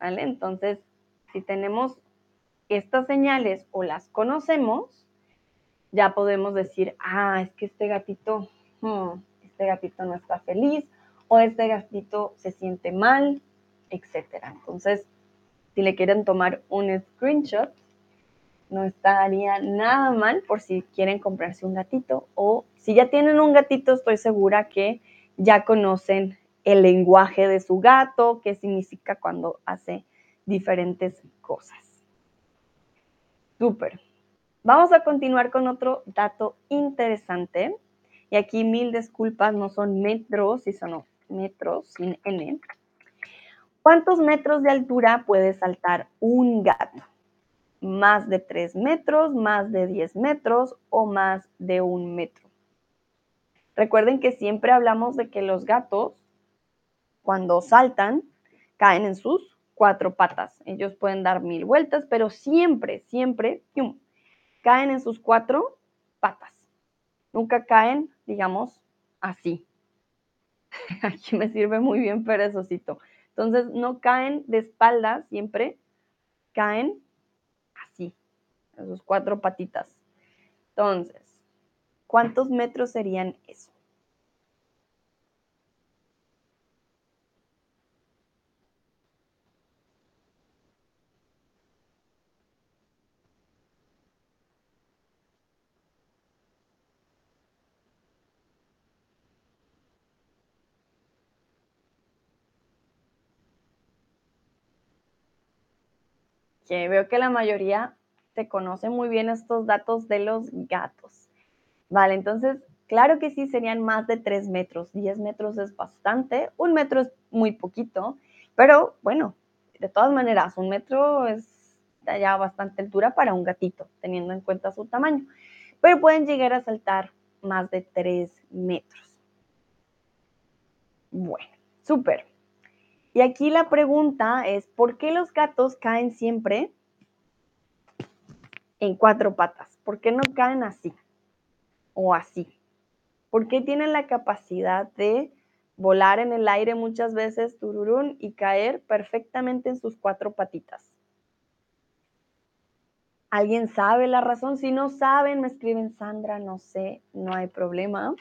¿Vale? Entonces, si tenemos estas señales o las conocemos, ya podemos decir, ah, es que este gatito, hmm, este gatito no está feliz o este gatito se siente mal, etc. Entonces, si le quieren tomar un screenshot, no estaría nada mal por si quieren comprarse un gatito o si ya tienen un gatito, estoy segura que ya conocen el lenguaje de su gato, qué significa cuando hace diferentes cosas. Súper. Vamos a continuar con otro dato interesante. Y aquí mil disculpas, no son metros, si son metros sin N. ¿Cuántos metros de altura puede saltar un gato? más de 3 metros, más de 10 metros o más de un metro. Recuerden que siempre hablamos de que los gatos, cuando saltan, caen en sus cuatro patas. Ellos pueden dar mil vueltas, pero siempre, siempre, caen en sus cuatro patas. Nunca caen, digamos, así. Aquí me sirve muy bien perezosito. Entonces, no caen de espaldas, siempre caen sus cuatro patitas. Entonces, ¿cuántos metros serían eso? Que veo que la mayoría se conocen muy bien estos datos de los gatos. Vale, entonces, claro que sí, serían más de 3 metros. 10 metros es bastante, un metro es muy poquito, pero bueno, de todas maneras, un metro es ya bastante altura para un gatito, teniendo en cuenta su tamaño. Pero pueden llegar a saltar más de 3 metros. Bueno, súper. Y aquí la pregunta es, ¿por qué los gatos caen siempre en cuatro patas? ¿Por qué no caen así o así? ¿Por qué tienen la capacidad de volar en el aire muchas veces, tururún, y caer perfectamente en sus cuatro patitas? ¿Alguien sabe la razón? Si no saben, me escriben Sandra, no sé, no hay problema.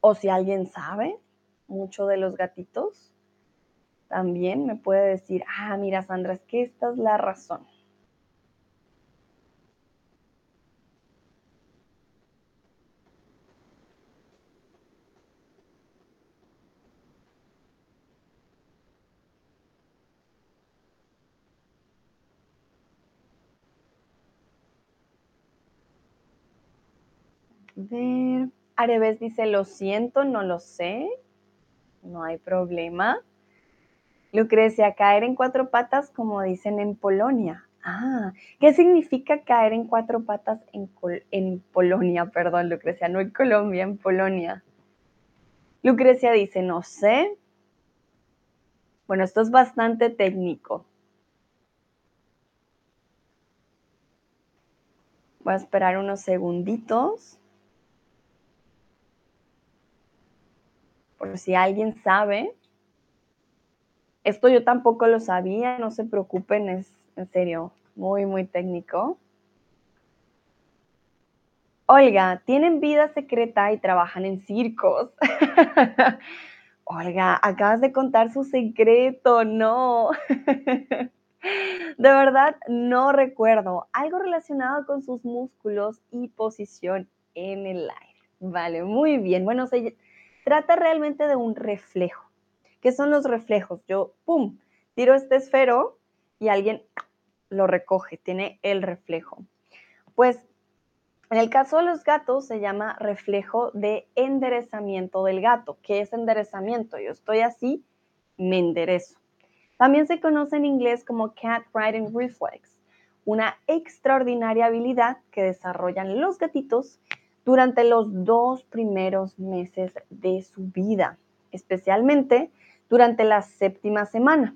O si alguien sabe, mucho de los gatitos, también me puede decir, ah, mira Sandra, es que esta es la razón. ver. Areves dice, lo siento, no lo sé. No hay problema. Lucrecia, caer en cuatro patas, como dicen en Polonia. Ah, ¿qué significa caer en cuatro patas en, Polonia? Perdón, Lucrecia, no en Colombia, en Polonia. Lucrecia dice, no sé. Bueno, esto es bastante técnico. Voy a esperar unos segunditos. Por si alguien sabe. Esto yo tampoco lo sabía, no se preocupen, es en serio muy, muy técnico. Olga, tienen vida secreta y trabajan en circos. Olga, acabas de contar su secreto, no. De verdad, no recuerdo. Algo relacionado con sus músculos y posición en el aire. Vale, muy bien. Bueno, se trata realmente de un reflejo. ¿Qué son los reflejos? Yo, pum, tiro este esfero y alguien lo recoge, tiene el reflejo. Pues en el caso de los gatos se llama reflejo de enderezamiento del gato. ¿Qué es enderezamiento? Yo estoy así, me enderezo. También se conoce en inglés como cat riding reflex, una extraordinaria habilidad que desarrollan los gatitos durante los dos primeros meses de su vida, especialmente durante la séptima semana.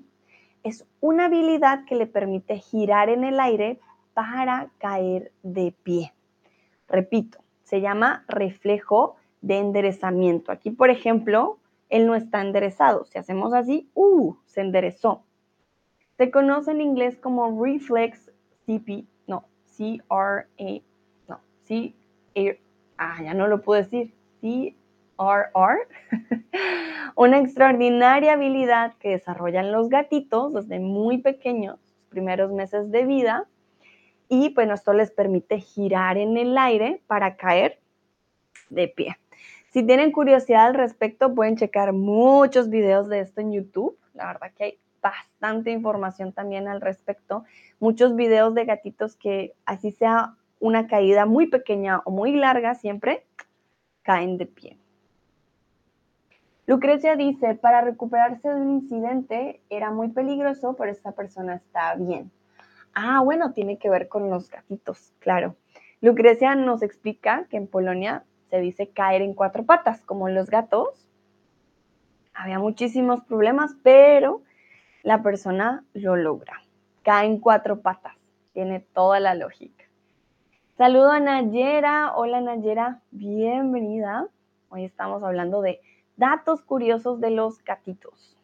Es una habilidad que le permite girar en el aire para caer de pie. Repito, se llama reflejo de enderezamiento. Aquí, por ejemplo, él no está enderezado. Si hacemos así, ¡uh! Se enderezó. Se conoce en inglés como reflex CP, no, C-R-A, no, C-A, ah, ya no lo puedo decir, C-R-R. Una extraordinaria habilidad que desarrollan los gatitos desde muy pequeños, sus primeros meses de vida, y pues esto les permite girar en el aire para caer de pie. Si tienen curiosidad al respecto, pueden checar muchos videos de esto en YouTube. La verdad que hay bastante información también al respecto. Muchos videos de gatitos que así sea una caída muy pequeña o muy larga, siempre caen de pie. Lucrecia dice, para recuperarse de un incidente era muy peligroso, pero esta persona está bien. Ah, bueno, tiene que ver con los gatitos, claro. Lucrecia nos explica que en Polonia se dice caer en cuatro patas, como los gatos. Había muchísimos problemas, pero la persona lo logra. Cae en cuatro patas. Tiene toda la lógica. Saludo a Nayera. Hola Nayera, bienvenida. Hoy estamos hablando de datos curiosos de los gatitos.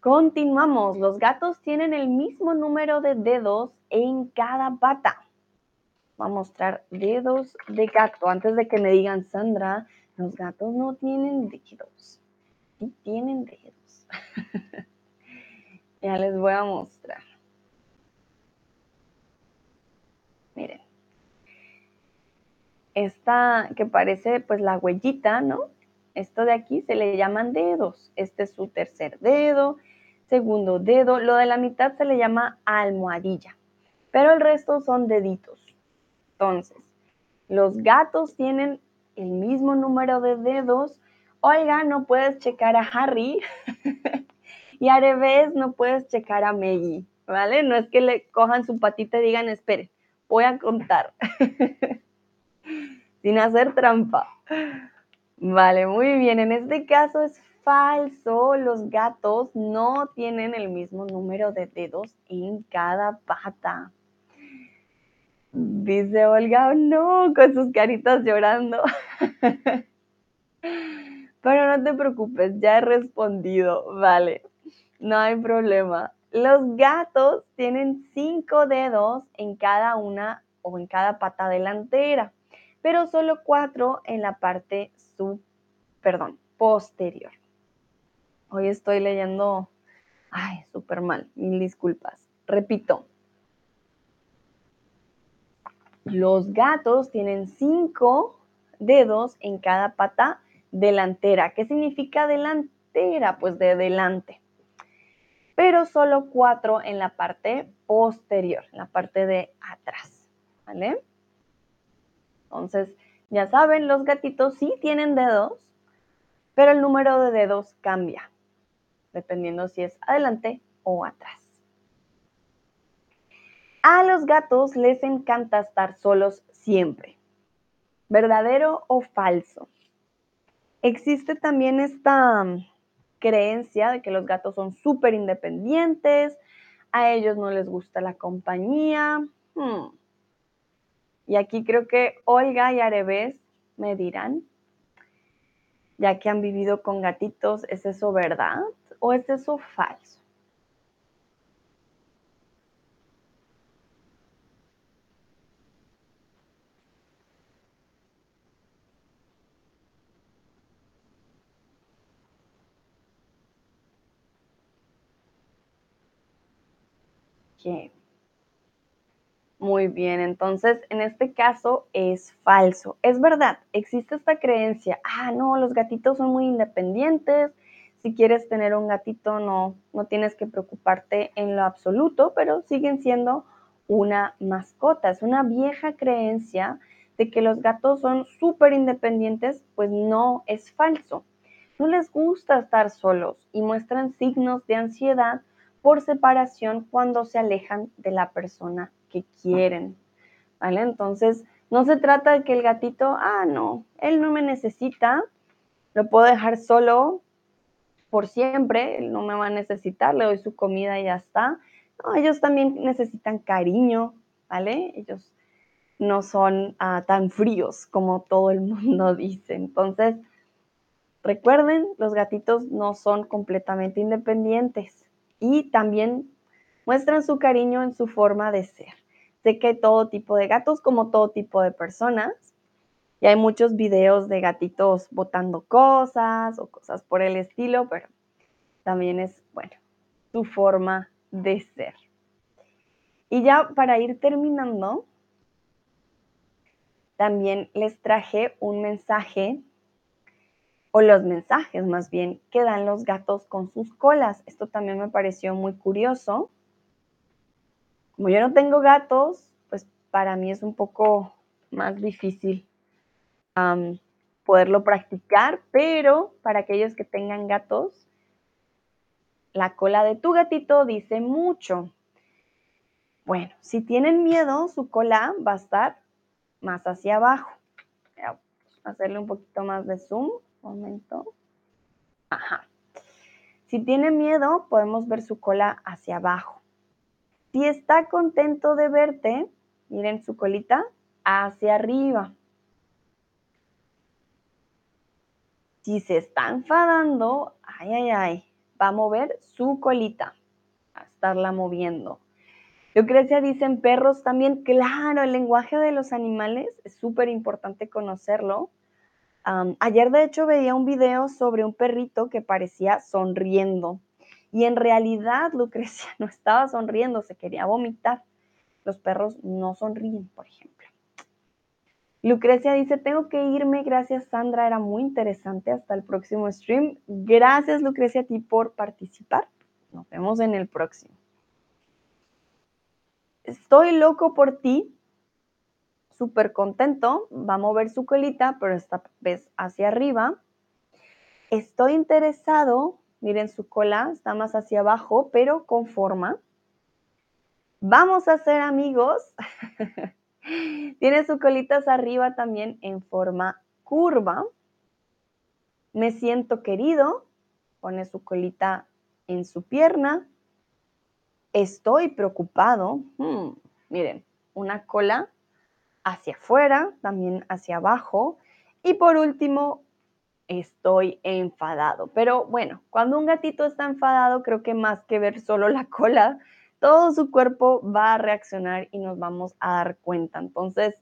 Continuamos. Los gatos tienen el mismo número de dedos en cada pata voy a mostrar dedos de gato. Antes de que me digan, Sandra, los gatos no tienen dedos. Sí tienen dedos. ya les voy a mostrar. Miren. Esta que parece pues la huellita, ¿no? Esto de aquí se le llaman dedos. Este es su tercer dedo, segundo dedo. Lo de la mitad se le llama almohadilla. Pero el resto son deditos. Entonces, los gatos tienen el mismo número de dedos. Oiga, no puedes checar a Harry. y a revés, no puedes checar a Maggie, ¿vale? No es que le cojan su patita y digan, espere, voy a contar. Sin hacer trampa. Vale, muy bien. En este caso es falso. Los gatos no tienen el mismo número de dedos en cada pata. Dice Olga, no, con sus caritas llorando. Pero no te preocupes, ya he respondido, vale, no hay problema. Los gatos tienen cinco dedos en cada una o en cada pata delantera, pero solo cuatro en la parte sub, perdón, posterior. Hoy estoy leyendo, ay, súper mal, mil disculpas. Repito, los gatos tienen cinco dedos en cada pata delantera. ¿Qué significa delantera? Pues de delante. Pero solo cuatro en la parte posterior, en la parte de atrás. ¿Vale? Entonces, ya saben, los gatitos sí tienen dedos, pero el número de dedos cambia, dependiendo si es adelante o atrás. A los gatos les encanta estar solos siempre. ¿Verdadero o falso? Existe también esta mm, creencia de que los gatos son súper independientes, a ellos no les gusta la compañía. Hmm. Y aquí creo que Olga y Areves me dirán, ya que han vivido con gatitos, ¿es eso verdad o es eso falso? Muy bien, entonces en este caso es falso. Es verdad, existe esta creencia, ah, no, los gatitos son muy independientes, si quieres tener un gatito no, no tienes que preocuparte en lo absoluto, pero siguen siendo una mascota. Es una vieja creencia de que los gatos son súper independientes, pues no es falso. No les gusta estar solos y muestran signos de ansiedad por separación cuando se alejan de la persona quieren, ¿vale? Entonces, no se trata de que el gatito, ah, no, él no me necesita, lo puedo dejar solo por siempre, él no me va a necesitar, le doy su comida y ya está. No, ellos también necesitan cariño, ¿vale? Ellos no son ah, tan fríos como todo el mundo dice. Entonces, recuerden, los gatitos no son completamente independientes y también muestran su cariño en su forma de ser. Sé que todo tipo de gatos como todo tipo de personas y hay muchos videos de gatitos botando cosas o cosas por el estilo, pero también es, bueno, su forma de ser. Y ya para ir terminando, también les traje un mensaje o los mensajes más bien que dan los gatos con sus colas. Esto también me pareció muy curioso. Como yo no tengo gatos, pues para mí es un poco más difícil poderlo practicar, pero para aquellos que tengan gatos, la cola de tu gatito dice mucho. Bueno, si tienen miedo, su cola va a estar más hacia abajo. Hacerle un poquito más de zoom momento. Ajá. Si tiene miedo, podemos ver su cola hacia abajo. Si está contento de verte, miren su colita hacia arriba. Si se está enfadando, ay, ay, ay, va a mover su colita, a estarla moviendo. Lucrecia dicen perros también, claro, el lenguaje de los animales es súper importante conocerlo ayer de hecho veía un video sobre un perrito que parecía sonriendo y en realidad Lucrecia no estaba sonriendo, se quería vomitar. Los perros no sonríen, por ejemplo. Lucrecia dice, tengo que irme, gracias Sandra, era muy interesante, hasta el próximo stream. Gracias Lucrecia a ti por participar, nos vemos en el próximo. Estoy loco por ti, súper contento, va a mover su colita, pero esta vez hacia arriba. Estoy interesado, miren su cola, está más hacia abajo, pero con forma. Vamos a ser amigos. Tiene su colita arriba también en forma curva. Me siento querido, pone su colita en su pierna. Estoy preocupado. Hmm, miren, una cola hacia afuera, también hacia abajo. Y por último, estoy enfadado. Pero bueno, cuando un gatito está enfadado, creo que más que ver solo la cola, todo su cuerpo va a reaccionar y nos vamos a dar cuenta. Entonces,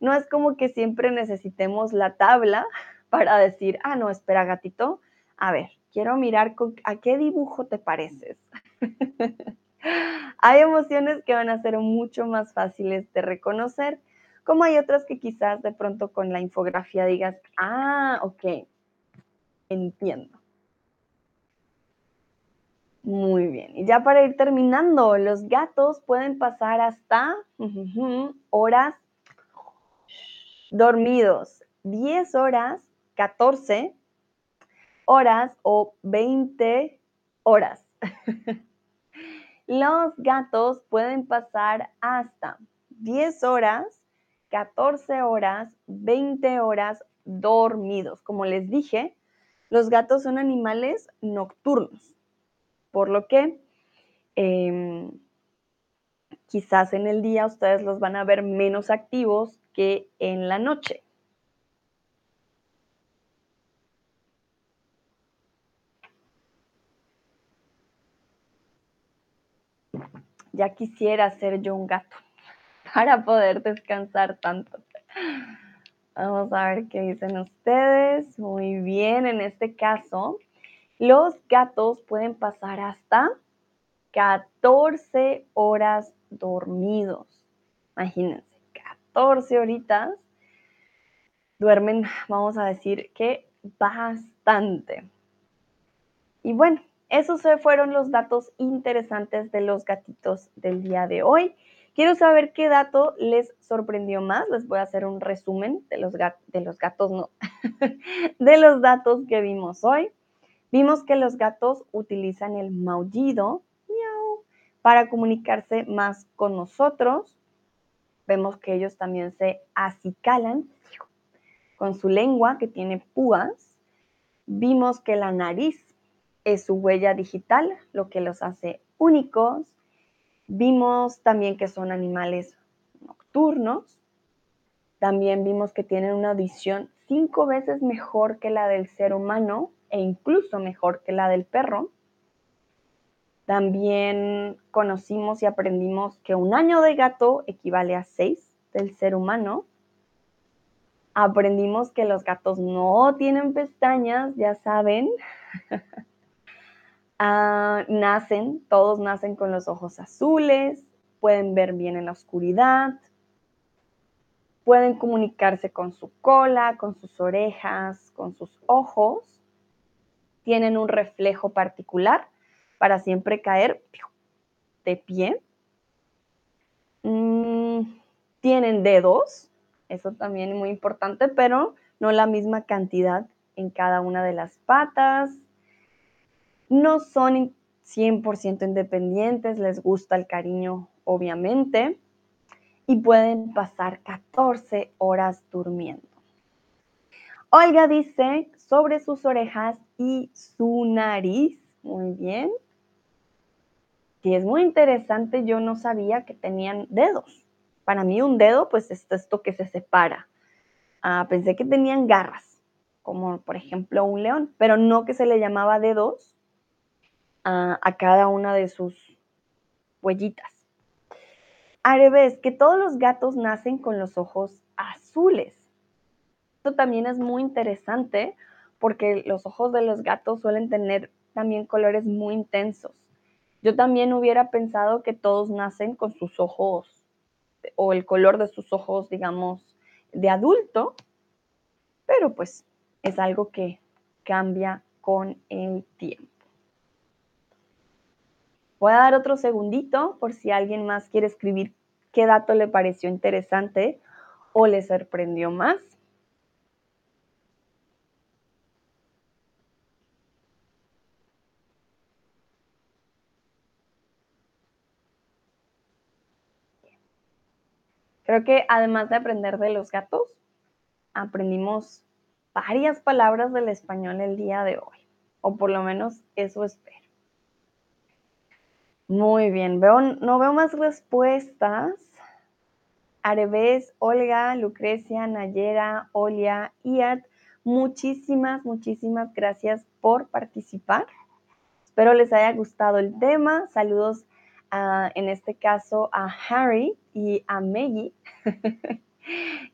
no es como que siempre necesitemos la tabla para decir, ah, no, espera gatito, a ver, quiero mirar a qué dibujo te pareces. Hay emociones que van a ser mucho más fáciles de reconocer como hay otras que quizás de pronto con la infografía digas, ah, ok, entiendo. Muy bien. Y ya para ir terminando, los gatos pueden pasar hasta horas dormidos 10 horas, 14 horas o 20 horas. Los gatos pueden pasar hasta 10 horas, 14 horas, 20 horas dormidos. Como les dije, los gatos son animales nocturnos, por lo que em, quizás en el día ustedes los van a ver menos activos que en la noche. Ya quisiera ser yo un gato para poder descansar tanto. Vamos a ver qué dicen ustedes. Muy bien, en este caso, los gatos pueden pasar hasta 14 horas dormidos. Imagínense, 14 horitas duermen, vamos a decir que bastante. Y bueno, esos fueron los datos interesantes de los gatitos del día de hoy. Quiero saber qué dato les sorprendió más. Les voy a hacer un resumen de los, gatos, no, de los datos que vimos hoy. Vimos que los gatos utilizan el maullido para comunicarse más con nosotros. Vemos que ellos también se acicalan con su lengua que tiene púas. Vimos que la nariz es su huella digital, lo que los hace únicos. Vimos también que son animales nocturnos. También vimos que tienen una visión cinco veces mejor que la del ser humano e incluso mejor que la del perro. También conocimos y aprendimos que un año de gato equivale a seis del ser humano. Aprendimos que los gatos no tienen pestañas, ya saben. Ah, nacen, todos nacen con los ojos azules, pueden ver bien en la oscuridad, pueden comunicarse con su cola, con sus orejas, con sus ojos, tienen un reflejo particular para siempre caer de pie. Mm, tienen dedos, eso también es muy importante, pero no la misma cantidad en cada una de las patas no son 100% independientes, les gusta el cariño, obviamente, y pueden pasar 14 horas durmiendo. Olga dice sobre sus orejas y su nariz. Muy bien. Y es muy interesante, yo no sabía que tenían dedos. Para mí un dedo, pues es esto que se separa. Ah, pensé que tenían garras, como por ejemplo un león, pero no que se le llamaba dedos, a, cada una de sus huellitas. Al revés, que todos los gatos nacen con los ojos azules. Esto también es muy interesante porque los ojos de los gatos suelen tener también colores muy intensos. Yo también hubiera pensado que todos nacen con sus ojos o el color de sus ojos, digamos, de adulto, pero pues es algo que cambia con el tiempo. Voy a dar otro segundito por si alguien más quiere escribir qué dato le pareció interesante o le sorprendió más. Creo que además de aprender de los gatos, aprendimos varias palabras del español el día de hoy, o por lo menos eso espero. Muy bien, veo, no veo más respuestas. Areves, Olga, Lucrecia, Nayera, Olia, Iat, muchísimas, muchísimas gracias por participar. Espero les haya gustado el tema. Saludos en este caso a Harry y a Maggie,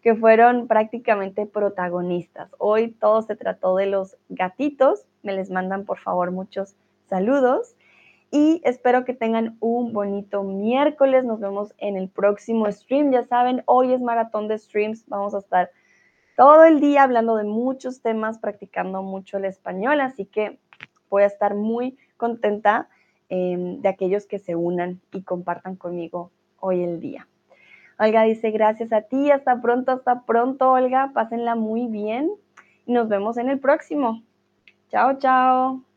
que fueron prácticamente protagonistas. Hoy todo se trató de los gatitos. Me les mandan por favor muchos saludos y espero que tengan un bonito miércoles. Nos vemos en el próximo stream. Ya saben, hoy es maratón de streams. Vamos a estar todo el día hablando de muchos temas, practicando mucho el español, así que voy a estar muy contenta em, de aquellos que se unan y compartan conmigo hoy el día. Olga dice, gracias a ti, hasta pronto, hasta pronto, Olga, pásenla muy bien y nos vemos en el próximo. Chao, chao.